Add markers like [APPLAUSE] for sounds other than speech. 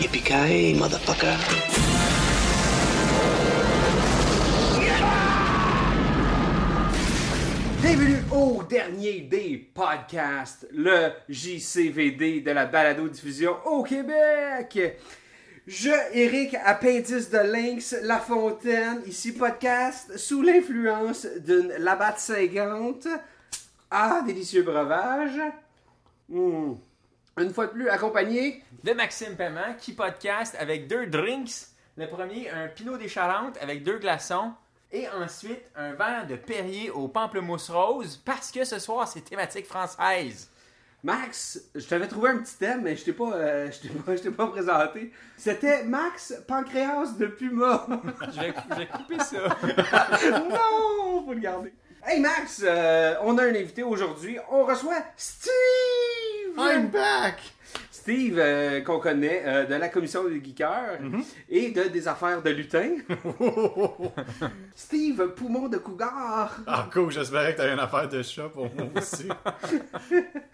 Yippee-ki-yay, motherfucker. Bienvenue au dernier des podcasts, le JCVD de la balado-diffusion au Québec. Je, Eric Appendice de Lynx La Fontaine, ici podcast sous l'influence d'une labatte 50. Ah, délicieux breuvage. Hmm. Une fois de plus, accompagné de Maxime Paiement qui podcast avec deux drinks. Le premier, un Pinot des Charentes avec deux glaçons. Et ensuite, un verre de Perrier au pamplemousse rose parce que ce soir, c'est thématique française. Max, je t'avais trouvé un petit thème, mais je t'ai pas, euh, je pas, [LAUGHS] je t'ai pas présenté. C'était Max Pancréas de Puma. [LAUGHS] Je vais, je vais couper ça. [LAUGHS] non, faut le garder. Hey Max, euh, on a un invité aujourd'hui. On reçoit Steve. I'm back! Steve, euh, qu'on connaît euh, de la commission des geekers et de des affaires de lutin. [LAUGHS] Steve, poumon de cougar. Ah cool, j'espérais que t'avais une affaire de chat pour moi aussi. [LAUGHS]